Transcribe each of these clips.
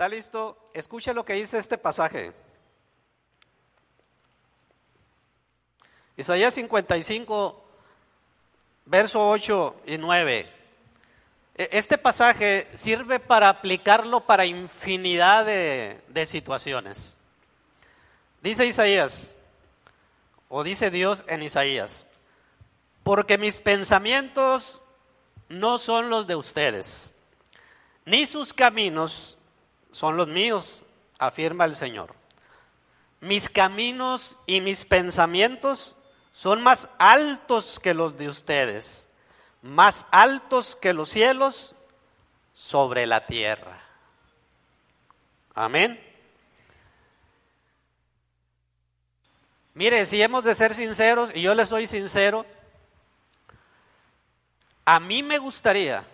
¿Está listo? Escuche lo que dice este pasaje. Isaías 55, verso 8 y 9. E, este pasaje sirve para aplicarlo para infinidad de, de situaciones. Dice Isaías, o dice Dios en Isaías, porque mis pensamientos no son los de ustedes, ni sus caminos son los míos, afirma el Señor. Mis caminos y mis pensamientos son más altos que los de ustedes, más altos que los cielos sobre la tierra. Amén. Mire, si hemos de ser sinceros, y yo le soy sincero, a mí me gustaría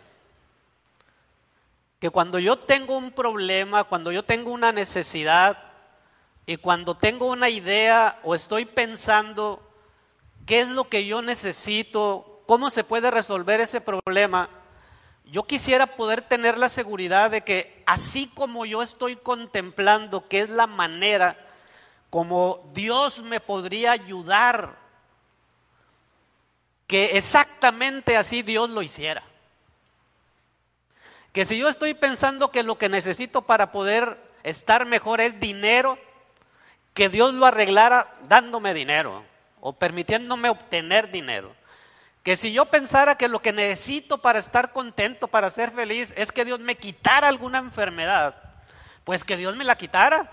que cuando yo tengo un problema, cuando yo tengo una necesidad y cuando tengo una idea o estoy pensando qué es lo que yo necesito, cómo se puede resolver ese problema, yo quisiera poder tener la seguridad de que así como yo estoy contemplando qué es la manera como Dios me podría ayudar, que exactamente así Dios lo hiciera. Que si yo estoy pensando que lo que necesito para poder estar mejor es dinero, que Dios lo arreglara dándome dinero o permitiéndome obtener dinero. Que si yo pensara que lo que necesito para estar contento, para ser feliz, es que Dios me quitara alguna enfermedad, pues que Dios me la quitara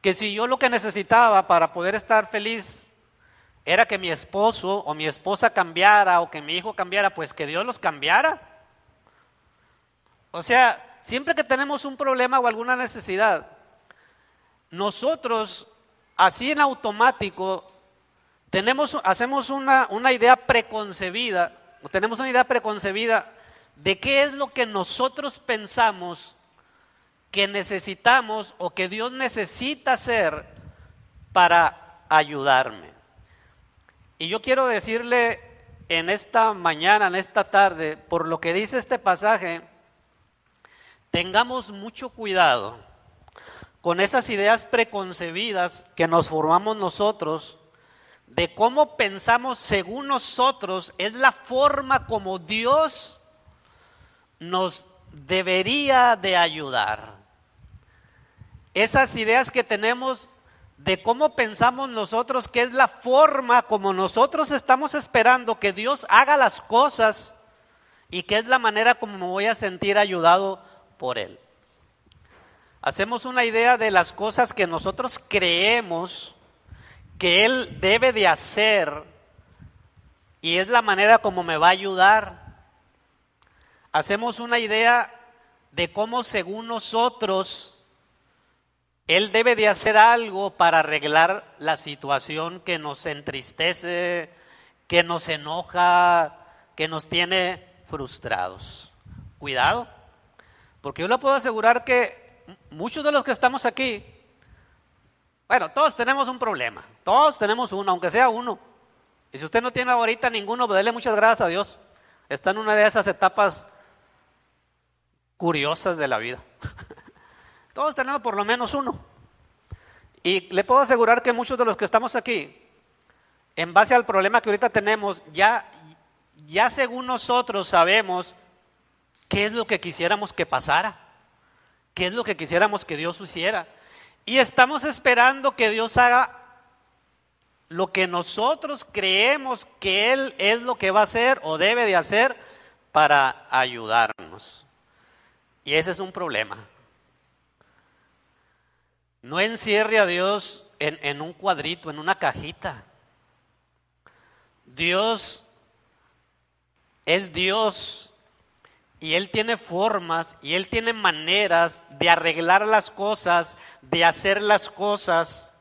que si yo lo que necesitaba para poder estar feliz era que mi esposo o mi esposa cambiara o que mi hijo cambiara, pues que Dios los cambiara. O sea, siempre que tenemos un problema o alguna necesidad, nosotros así en automático tenemos, hacemos una, una idea preconcebida, o tenemos una idea preconcebida de qué es lo que nosotros pensamos que necesitamos o que Dios necesita hacer para ayudarme. Y yo quiero decirle en esta mañana, en esta tarde, por lo que dice este pasaje, tengamos mucho cuidado con esas ideas preconcebidas que nos formamos nosotros, de cómo pensamos según nosotros, es la forma como Dios nos debería de ayudar. Esas ideas que tenemos de cómo pensamos nosotros, que es la forma como nosotros estamos esperando que Dios haga las cosas y que es la manera como me voy a sentir ayudado por Él. Hacemos una idea de las cosas que nosotros creemos que Él debe de hacer y es la manera como me va a ayudar. Hacemos una idea de cómo según nosotros él debe de hacer algo para arreglar la situación que nos entristece, que nos enoja, que nos tiene frustrados. Cuidado, porque yo le puedo asegurar que muchos de los que estamos aquí, bueno, todos tenemos un problema, todos tenemos uno, aunque sea uno. Y si usted no tiene ahorita ninguno, pues dele muchas gracias a Dios. Está en una de esas etapas curiosas de la vida. Todos tenemos por lo menos uno. Y le puedo asegurar que muchos de los que estamos aquí, en base al problema que ahorita tenemos, ya, ya según nosotros sabemos qué es lo que quisiéramos que pasara, qué es lo que quisiéramos que Dios hiciera. Y estamos esperando que Dios haga lo que nosotros creemos que Él es lo que va a hacer o debe de hacer para ayudarnos. Y ese es un problema. No encierre a Dios en, un cuadrito, en una cajita. Dios es Dios y Él tiene formas y Él tiene maneras de arreglar las cosas, de hacer las cosas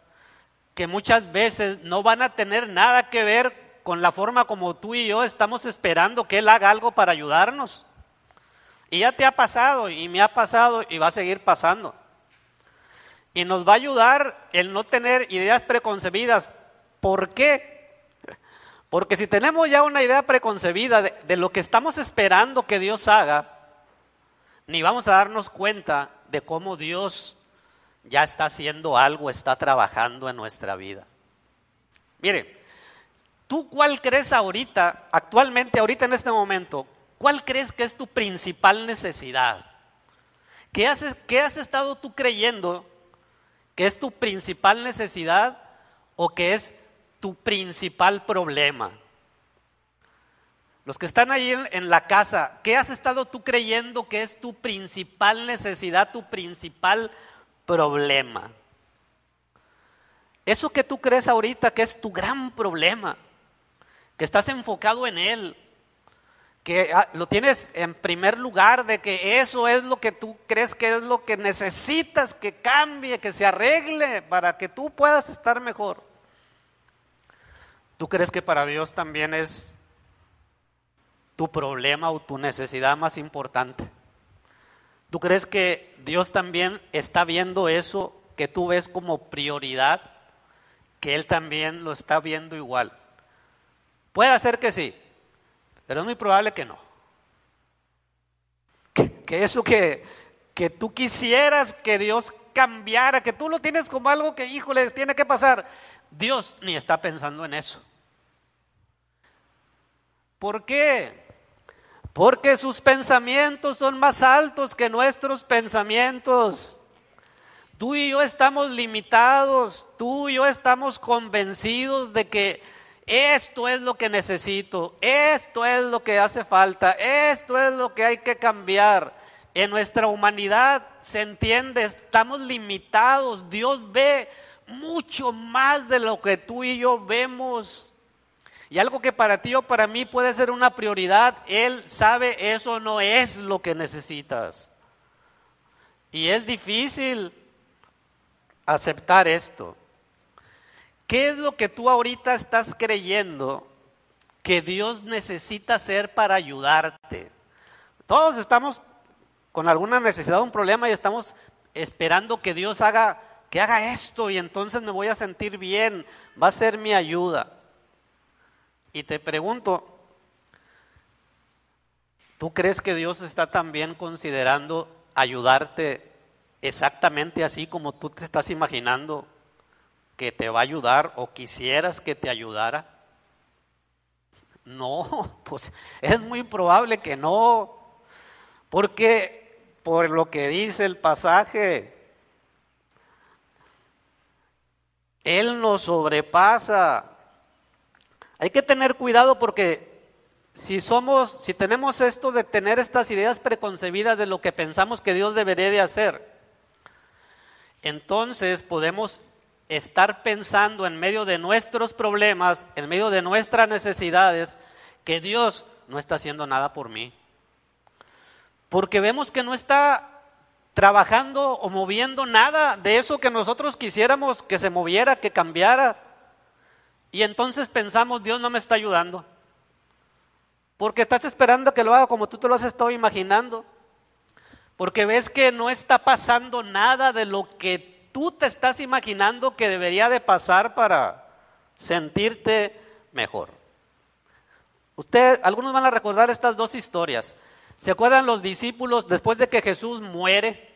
que muchas veces no van a tener nada que ver con la forma como tú y yo estamos esperando que Él haga algo para ayudarnos. Y ya te ha pasado y me ha pasado y va a seguir pasando. Y nos va a ayudar el no tener ideas preconcebidas. ¿Por qué? Porque si tenemos ya una idea preconcebida de, lo que estamos esperando que Dios haga, ni vamos a darnos cuenta de cómo Dios ya está haciendo algo, está trabajando en nuestra vida. Mire, ¿tú cuál crees ahorita, actualmente, ahorita en este momento, cuál crees que es tu principal necesidad? ¿Qué has, qué has estado tú creyendo que es tu principal necesidad o que es tu principal problema? Los que están ahí en, la casa, ¿qué has estado tú creyendo que es tu principal necesidad, tu principal problema? Eso que tú crees ahorita que es tu gran problema, que estás enfocado en él, que ah, lo tienes en primer lugar de que eso es lo que tú crees que es lo que necesitas que cambie, que se arregle para que tú puedas estar mejor. ¿Tú crees que para Dios también es tu problema o tu necesidad más importante. ¿Tú crees que Dios también está viendo eso que tú ves como prioridad? Que Él también lo está viendo igual. Puede ser que sí, pero es muy probable que no. Que, eso que, que tú quisieras que Dios cambiara, que tú lo tienes como algo que, híjole, tiene que pasar. Dios ni está pensando en eso. ¿Por qué? porque sus pensamientos son más altos que nuestros pensamientos. Tú y yo estamos limitados, tú y yo estamos convencidos de que esto es lo que necesito, esto es lo que hace falta, esto es lo que hay que cambiar. En nuestra humanidad se entiende, estamos limitados, Dios ve mucho más de lo que tú y yo vemos. Y algo que para ti o para mí puede ser una prioridad, Él sabe eso no es lo que necesitas. Y es difícil aceptar esto. ¿Qué es lo que tú ahorita estás creyendo que Dios necesita hacer para ayudarte? Todos estamos con alguna necesidad, un problema y estamos esperando que Dios haga que haga esto y entonces me voy a sentir bien, va a ser mi ayuda. Y te pregunto, ¿tú crees que Dios está también considerando ayudarte exactamente así como tú te estás imaginando que te va a ayudar o quisieras que te ayudara? No, pues es muy probable que no, porque por lo que dice el pasaje, Él nos sobrepasa hay que tener cuidado porque si somos, si tenemos esto de tener estas ideas preconcebidas de lo que pensamos que Dios debería de hacer, entonces podemos estar pensando en medio de nuestros problemas, en medio de nuestras necesidades, que Dios no está haciendo nada por mí. Porque vemos que no está trabajando o moviendo nada de eso que nosotros quisiéramos que se moviera, que cambiara. Y entonces pensamos, Dios no me está ayudando. Porque estás esperando que lo haga como tú te lo has estado imaginando. Porque ves que no está pasando nada de lo que tú te estás imaginando que debería de pasar para sentirte mejor. Usted, algunos van a recordar estas dos historias. ¿Se acuerdan los discípulos después de que Jesús muere?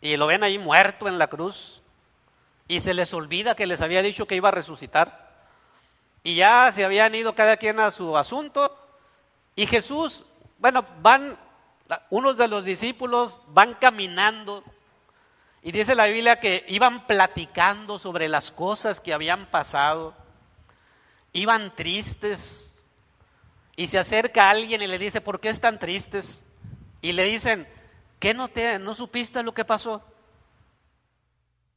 Y lo ven ahí muerto en la cruz y se les olvida que les había dicho que iba a resucitar. Y ya se habían ido cada quien a su asunto. Y Jesús, bueno, van, unos de los discípulos van caminando. Y dice la Biblia que iban platicando sobre las cosas que habían pasado. Iban tristes. Y se acerca alguien y le dice, ¿por qué están tristes? Y le dicen, ¿qué no, te, no supiste lo que pasó?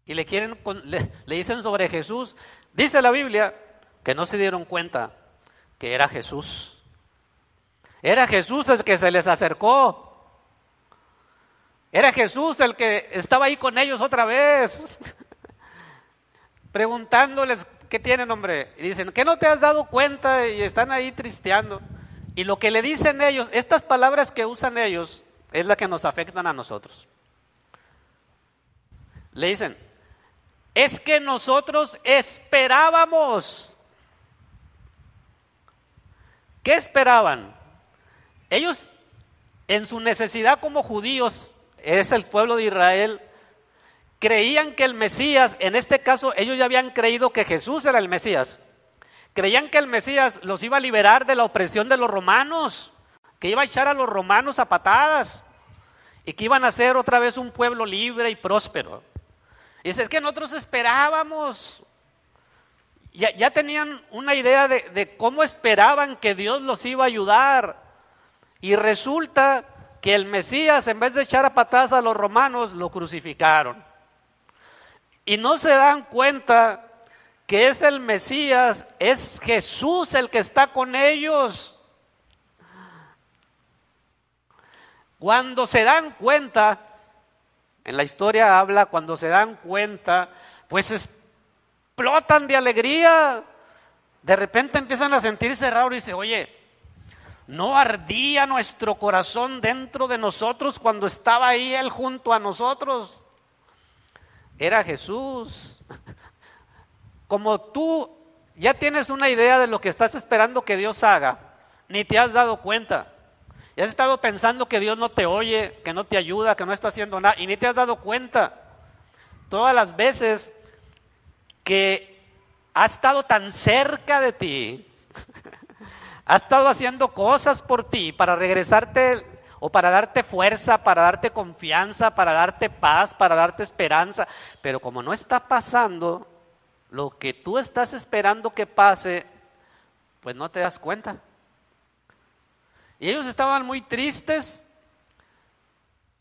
Y le quieren le, dicen sobre Jesús, dice la Biblia que no se dieron cuenta que era Jesús. Era Jesús el que se les acercó. Era Jesús el que estaba ahí con ellos otra vez, preguntándoles qué tienen, hombre. Y dicen, ¿qué no te has dado cuenta? Y están ahí tristeando. Y lo que le dicen ellos, estas palabras que usan ellos, es la que nos afectan a nosotros. Le dicen, es que nosotros esperábamos. ¿Qué esperaban? Ellos, en su necesidad como judíos, es el pueblo de Israel, creían que el Mesías, en este caso ellos ya habían creído que Jesús era el Mesías. Creían que el Mesías los iba a liberar de la opresión de los romanos, que iba a echar a los romanos a patadas y que iban a ser otra vez un pueblo libre y próspero. Y dice, es que nosotros esperábamos, ya, tenían una idea de, de cómo esperaban que Dios los iba a ayudar. Y resulta que el Mesías, en vez de echar a patadas a los romanos, lo crucificaron. Y no se dan cuenta que es el Mesías, es Jesús el que está con ellos. Cuando se dan cuenta, en la historia habla, cuando se dan cuenta, pues explotan de alegría. De repente empiezan a sentirse raros y dicen, oye, ¿no ardía nuestro corazón dentro de nosotros cuando estaba ahí Él junto a nosotros? Era Jesús. Como tú ya tienes una idea de lo que estás esperando que Dios haga, ni te has dado cuenta. Y has estado pensando que Dios no te oye, que no te ayuda, que no está haciendo nada, y ni te has dado cuenta. Todas las veces que ha estado tan cerca de ti, ha estado haciendo cosas por ti para regresarte o para darte fuerza, para darte confianza, para darte paz, para darte esperanza, pero como no está pasando lo que tú estás esperando que pase, pues no te das cuenta. Y ellos estaban muy tristes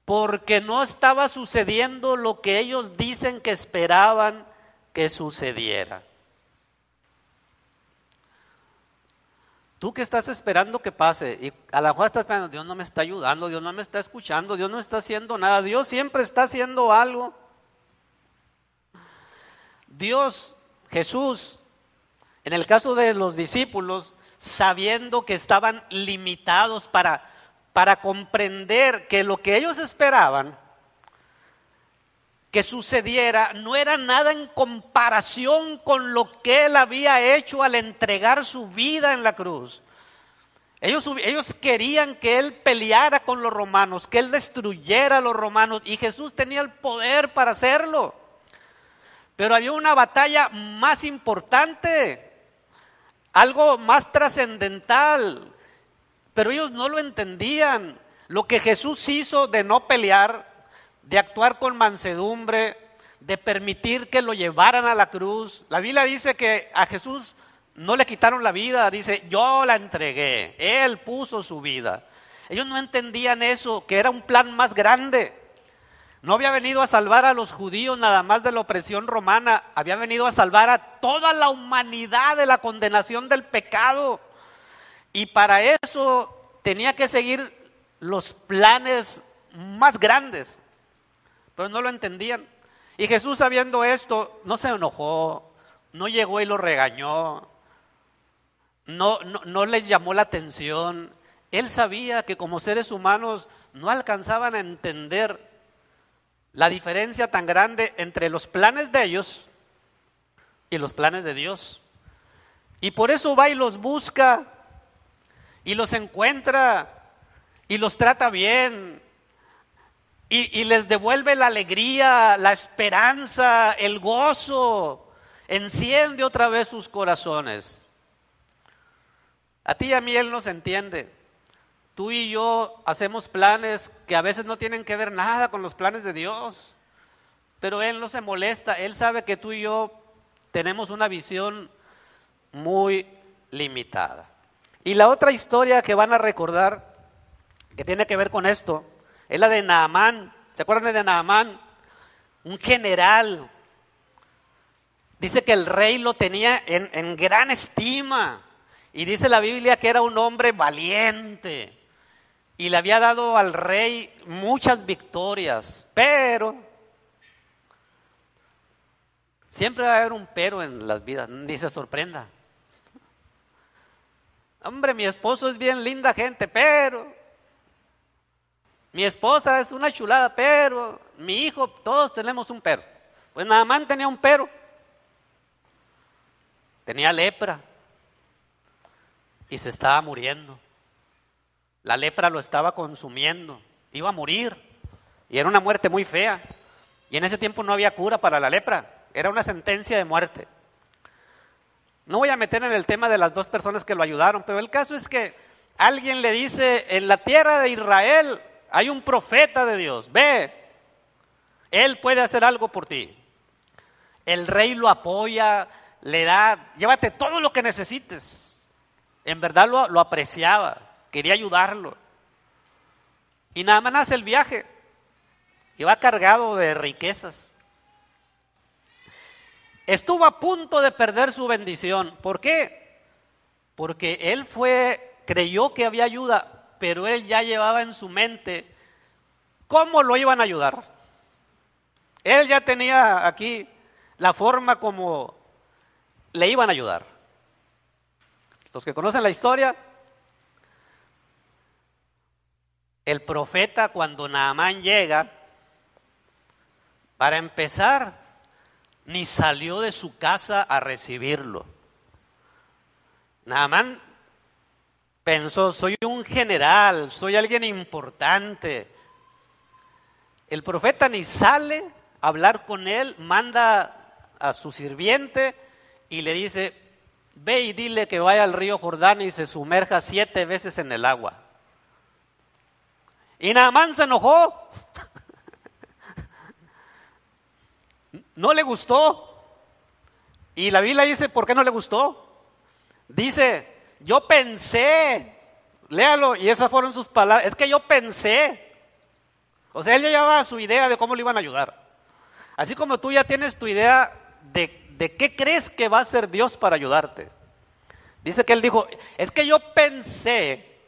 porque no estaba sucediendo lo que ellos dicen que esperaban que sucediera. Tú que estás esperando que pase y a la mejor estás pensando, Dios no me está ayudando, Dios no me está escuchando, Dios no está haciendo nada, Dios siempre está haciendo algo. Dios, Jesús, en el caso de los discípulos, sabiendo que estaban limitados para, para comprender que lo que ellos esperaban que sucediera no era nada en comparación con lo que él había hecho al entregar su vida en la cruz. Ellos, ellos, querían que él peleara con los romanos, que él destruyera a los romanos y Jesús tenía el poder para hacerlo. Pero había una batalla más importante algo más trascendental. Pero ellos no lo entendían. Lo que Jesús hizo de no pelear, de actuar con mansedumbre, de permitir que lo llevaran a la cruz. La Biblia dice que a Jesús no le quitaron la vida, dice, yo la entregué, Él puso su vida. Ellos no entendían eso, que era un plan más grande. No había venido a salvar a los judíos nada más de la opresión romana, había venido a salvar a toda la humanidad de la condenación del pecado. Y para eso tenía que seguir los planes más grandes, pero no lo entendían. Y Jesús sabiendo esto, no se enojó, no llegó y lo regañó, no, no, no les llamó la atención. Él sabía que como seres humanos no alcanzaban a entender la diferencia tan grande entre los planes de ellos y los planes de Dios. Y por eso va y los busca y los encuentra y los trata bien y, les devuelve la alegría, la esperanza, el gozo. Enciende otra vez sus corazones. A ti y a mí Él nos entiende. Tú y yo hacemos planes que a veces no tienen que ver nada con los planes de Dios, pero Él no se molesta, Él sabe que tú y yo tenemos una visión muy limitada. Y la otra historia que van a recordar, que tiene que ver con esto, es la de Naamán. ¿Se acuerdan de Naamán? Un general. Dice que el rey lo tenía en, en gran estima. Y dice la Biblia que era un hombre valiente y le había dado al rey muchas victorias, pero siempre va a haber un pero en las vidas, ni se sorprenda. Hombre, mi esposo es bien linda gente, pero mi esposa es una chulada, pero mi hijo, todos tenemos un pero. Pues nada más tenía un pero. Tenía lepra y se estaba muriendo. La lepra lo estaba consumiendo, iba a morir. Y era una muerte muy fea. Y en ese tiempo no había cura para la lepra. Era una sentencia de muerte. No voy a meter en el tema de las dos personas que lo ayudaron, pero el caso es que alguien le dice, en la tierra de Israel hay un profeta de Dios, ve, él puede hacer algo por ti. El rey lo apoya, le da, llévate todo lo que necesites. En verdad lo, lo apreciaba, quería ayudarlo. Y nada más hace el viaje. Y va cargado de riquezas. Estuvo a punto de perder su bendición. ¿Por qué? Porque él fue, creyó que había ayuda, pero él ya llevaba en su mente cómo lo iban a ayudar. Él ya tenía aquí la forma como le iban a ayudar. Los que conocen la historia, el profeta cuando Naamán llega, para empezar, ni salió de su casa a recibirlo. Naamán pensó, soy un general, soy alguien importante. El profeta ni sale a hablar con él, manda a su sirviente y le dice, ve y dile que vaya al río Jordán y se sumerja siete veces en el agua. Y Naamán se enojó. No le gustó. Y la Biblia dice, ¿por qué no le gustó? Dice, yo pensé, léalo, y esas fueron sus palabras, es que yo pensé. O sea, él ya llevaba su idea de cómo le iban a ayudar. Así como tú ya tienes tu idea de, de qué crees que va a ser Dios para ayudarte. Dice que él dijo, es que yo pensé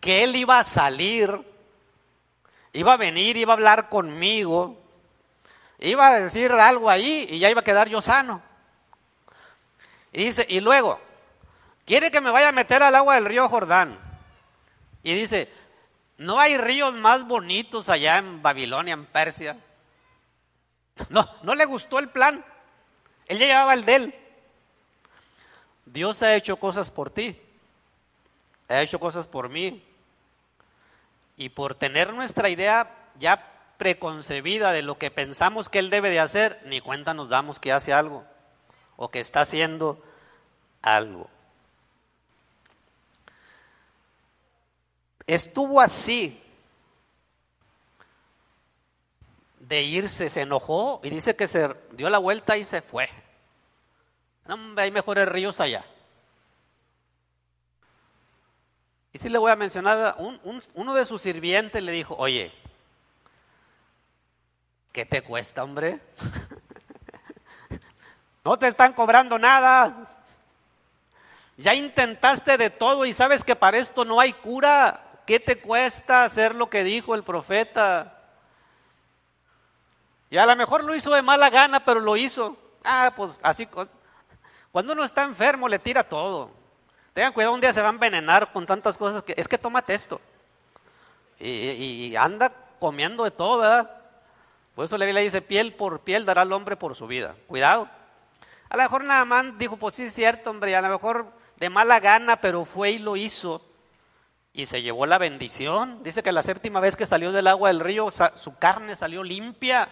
que él iba a salir, iba a venir, iba a hablar conmigo, iba a decir algo ahí y ya iba a quedar yo sano. Y dice, y luego, quiere que me vaya a meter al agua del río Jordán. Y dice, ¿no hay ríos más bonitos allá en Babilonia, en Persia? No, no le gustó el plan. Él ya llevaba el de él. Dios ha hecho cosas por ti. Ha hecho cosas por mí. Y por tener nuestra idea ya preconcebida de lo que pensamos que Él debe de hacer, ni cuenta nos damos que hace algo o que está haciendo algo. Estuvo así de irse, se enojó y dice que se dio la vuelta y se fue. No, hay mejores ríos allá. Y si le voy a mencionar, uno de sus sirvientes le dijo, oye, ¿qué te cuesta, hombre? no te están cobrando nada. Ya intentaste de todo y sabes que para esto no hay cura. ¿Qué te cuesta hacer lo que dijo el profeta? Y a lo mejor lo hizo de mala gana, pero lo hizo. Ah, pues así. Cuando uno está enfermo, le tira todo. Tengan cuidado, un día se va a envenenar con tantas cosas que es que tómate esto. Y, anda comiendo de todo, ¿verdad? Por eso le dice: piel por piel dará al hombre por su vida. Cuidado. A lo mejor nada más dijo: Pues sí, es cierto, hombre. A lo mejor de mala gana, pero fue y lo hizo. Y se llevó la bendición. Dice que la séptima vez que salió del agua del río, su carne salió limpia.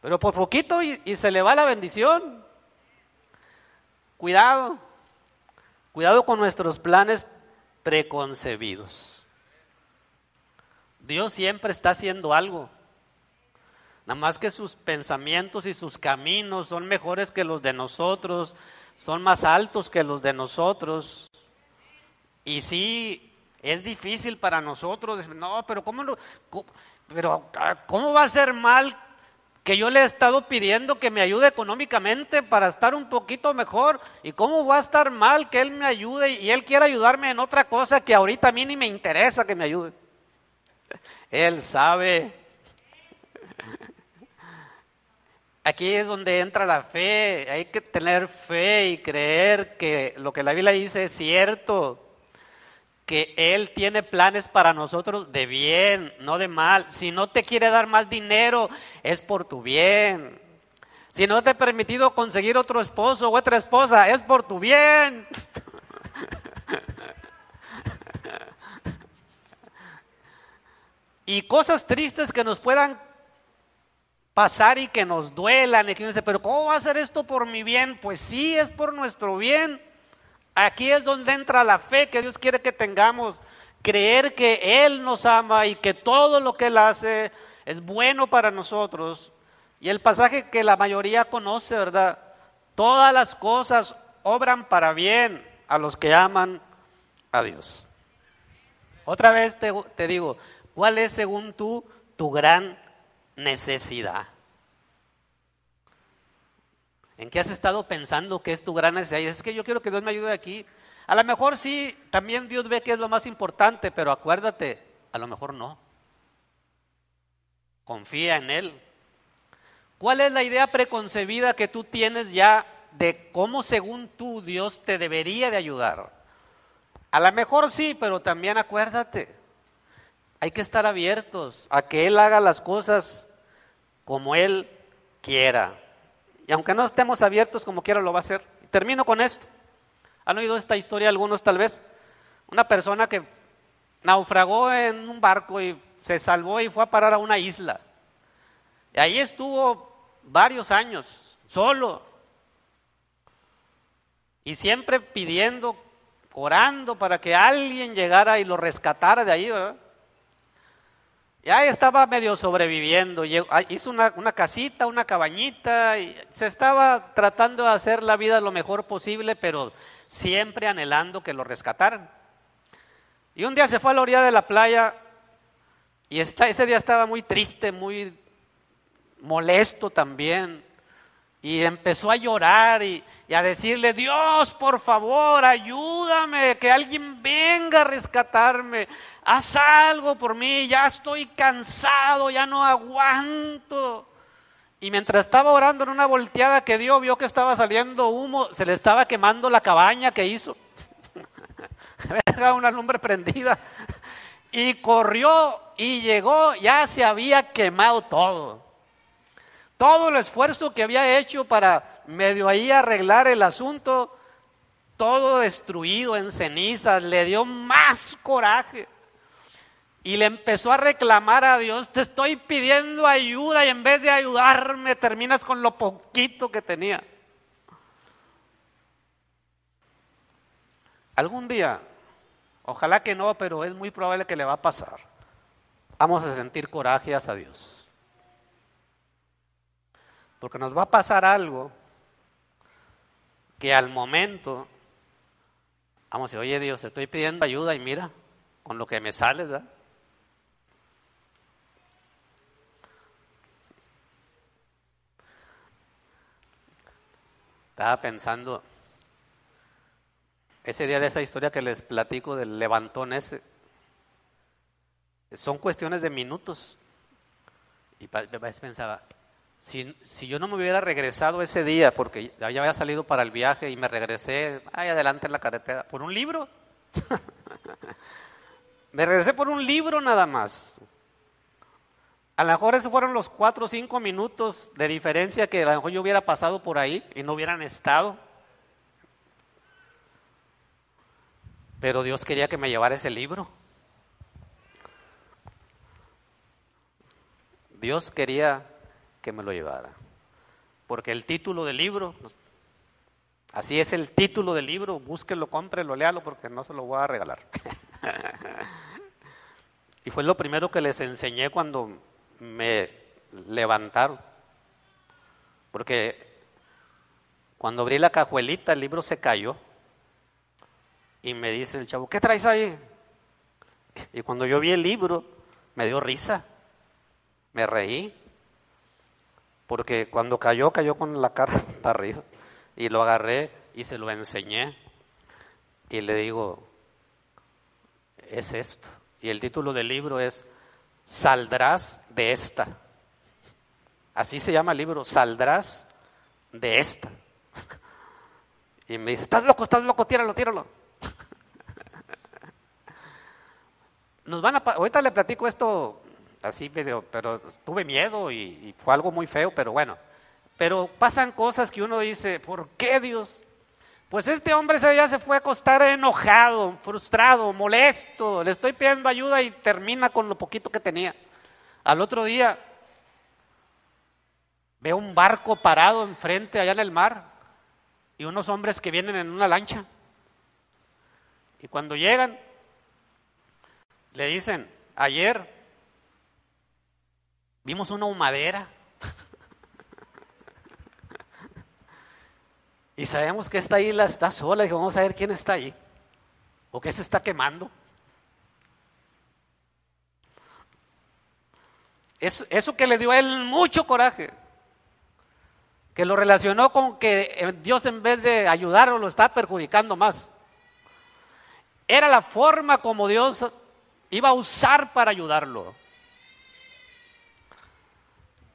Pero por poquito y, y se le va la bendición. Cuidado. Cuidado con nuestros planes preconcebidos. Dios siempre está haciendo algo. Nada más que sus pensamientos y sus caminos son mejores que los de nosotros son más altos que los de nosotros. Y sí, es difícil para nosotros. No, pero ¿cómo, pero, ah, ¿cómo va a ser mal que yo le he estado pidiendo que me ayude económicamente para estar un poquito mejor? ¿Y cómo va a estar mal que él me ayude y él quiera ayudarme en otra cosa que ahorita a mí ni me interesa que me ayude? Él sabe Aquí es donde entra la fe. Hay que tener fe y creer que lo que la Biblia dice es cierto. Que Él tiene planes para nosotros de bien, no de mal. Si no te quiere dar más dinero, es por tu bien. Si no te ha permitido conseguir otro esposo o otra esposa, es por tu bien. Y cosas tristes que nos puedan pasar y que nos duelan. Y que uno pero ¿cómo va a ser esto por mi bien? Pues sí, es por nuestro bien. Aquí es donde entra la fe que Dios quiere que tengamos. Creer que Él nos ama y que todo lo que Él hace es bueno para nosotros. Y el pasaje que la mayoría conoce, ¿verdad? Todas las cosas obran para bien a los que aman a Dios. Otra vez te, te digo, ¿cuál es según tú tu gran necesidad? ¿En qué has estado pensando que es tu gran necesidad? Y es que yo quiero que Dios me ayude aquí. A lo mejor sí, también Dios ve que es lo más importante, pero acuérdate, a lo mejor no. Confía en Él. ¿Cuál es la idea preconcebida que tú tienes ya de cómo según tú Dios te debería de ayudar? A lo mejor sí, pero también acuérdate, hay que estar abiertos a que Él haga las cosas como Él quiera. Y aunque no estemos abiertos como quiera, lo va a hacer. Termino con esto. ¿Han oído esta historia algunos tal vez? Una persona que naufragó en un barco y se salvó y fue a parar a una isla. Y ahí estuvo varios años, solo. Y siempre pidiendo, orando para que alguien llegara y lo rescatara de ahí, ¿verdad? Ya estaba medio sobreviviendo, ah, hizo una, casita, una cabañita, se estaba tratando de hacer la vida lo mejor posible, pero siempre anhelando que lo rescataran. Y un día se fue a la orilla de la playa y ese día estaba muy triste, muy molesto también. Y empezó a llorar y, a decirle, Dios, por favor, ayúdame, que alguien venga a rescatarme haz algo por mí, ya estoy cansado, ya no aguanto. Y mientras estaba orando en una volteada que dio, vio que estaba saliendo humo, se le estaba quemando la cabaña que hizo. una lumbre prendida. Y corrió y llegó, ya se había quemado todo. Todo el esfuerzo que había hecho para medio ahí arreglar el asunto, todo destruido en cenizas, le dio más coraje y le empezó a reclamar a Dios, te estoy pidiendo ayuda y en vez de ayudarme terminas con lo poquito que tenía. Algún día, ojalá que no, pero es muy probable que le va a pasar. Vamos a sentir coraje a Dios. Porque nos va a pasar algo que al momento, vamos a decir, oye Dios, te estoy pidiendo ayuda y mira, con lo que me sale, ¿verdad? Estaba pensando, ese día de esa historia que les platico del levantón ese, son cuestiones de minutos. Y pensaba, si, yo no me hubiera regresado ese día, porque ya había salido para el viaje y me regresé, ahí adelante en la carretera, por un libro. me regresé por un libro nada más. A lo mejor esos fueron los cuatro o cinco minutos de diferencia que a lo mejor yo hubiera pasado por ahí y no hubieran estado. Pero Dios quería que me llevara ese libro. Dios quería que me lo llevara. Porque el título del libro, así es el título del libro, búsquelo, cómprelo, léalo porque no se lo voy a regalar. y fue lo primero que les enseñé cuando me levantaron. Porque cuando abrí la cajuelita el libro se cayó. Y me dice el chavo, ¿qué traes ahí? Y cuando yo vi el libro, me dio risa. Me reí. Porque cuando cayó, cayó con la cara para arriba. Y lo agarré y se lo enseñé. Y le digo, es esto. Y el título del libro es saldrás de esta. Así se llama el libro, saldrás de esta. Y me dice, estás loco, estás loco, tíralo, tíralo. Nos van a, ahorita le platico esto así medio, pero tuve miedo y, y fue algo muy feo, pero bueno. Pero pasan cosas que uno dice, ¿por qué Dios? Pues este hombre ese día se fue a acostar enojado, frustrado, molesto. Le estoy pidiendo ayuda y termina con lo poquito que tenía. Al otro día ve un barco parado enfrente allá en el mar y unos hombres que vienen en una lancha. Y cuando llegan, le dicen, ayer vimos una humadera Y sabemos que esta isla está sola y vamos a ver quién está ahí. O qué se está quemando. Eso, eso que le dio a él mucho coraje. Que lo relacionó con que eh, Dios en vez de ayudarlo lo está perjudicando más. Era la forma como Dios iba a usar para ayudarlo.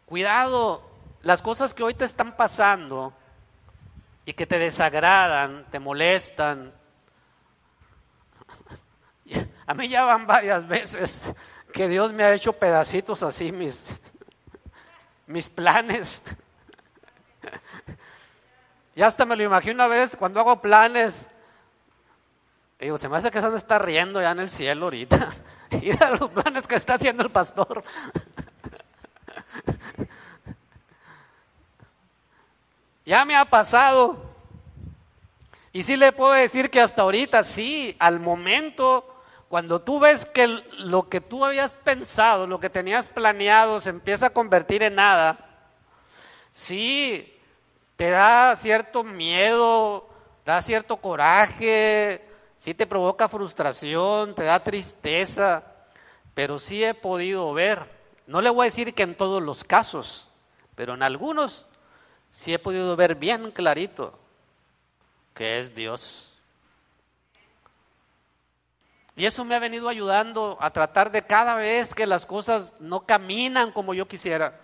Cuidado, las cosas que hoy te están pasando y que te desagradan, te molestan. A mí ya van varias veces que Dios me ha hecho pedacitos así mis, mis planes. Y hasta me lo imagino una vez cuando hago planes. Digo, se me hace que se me está riendo ya en el cielo ahorita. Mira los planes que está haciendo el pastor. Ya me ha pasado. Y sí le puedo decir que hasta ahorita, sí, al momento, cuando tú ves que lo que tú habías pensado, lo que tenías planeado, se empieza a convertir en nada, sí, te da cierto miedo, da cierto coraje, sí te provoca frustración, te da tristeza, pero sí he podido ver, no le voy a decir que en todos los casos, pero en algunos sí he podido ver bien clarito que es Dios. Y eso me ha venido ayudando a tratar de cada vez que las cosas no caminan como yo quisiera,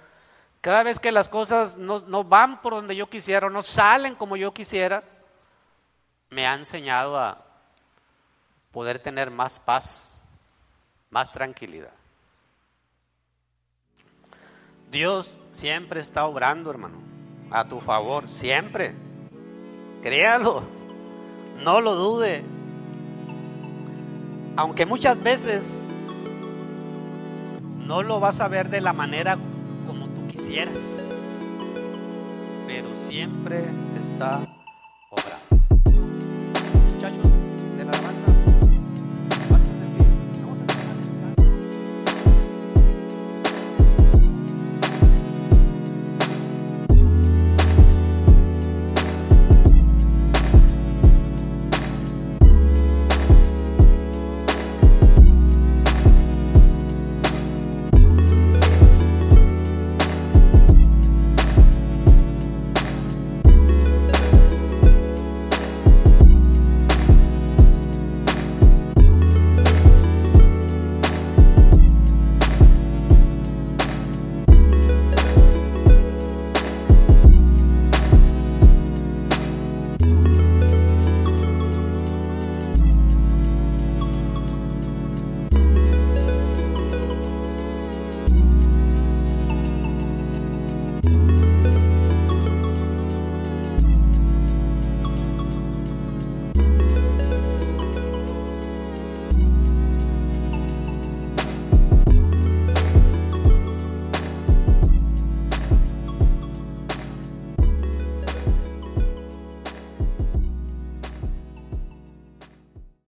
cada vez que las cosas no, no van por donde yo quisiera o no salen como yo quisiera, me ha enseñado a poder tener más paz, más tranquilidad. Dios siempre está obrando, hermano a tu favor, siempre. Créalo, no lo dude. Aunque muchas veces no lo vas a ver de la manera como tú quisieras, pero siempre está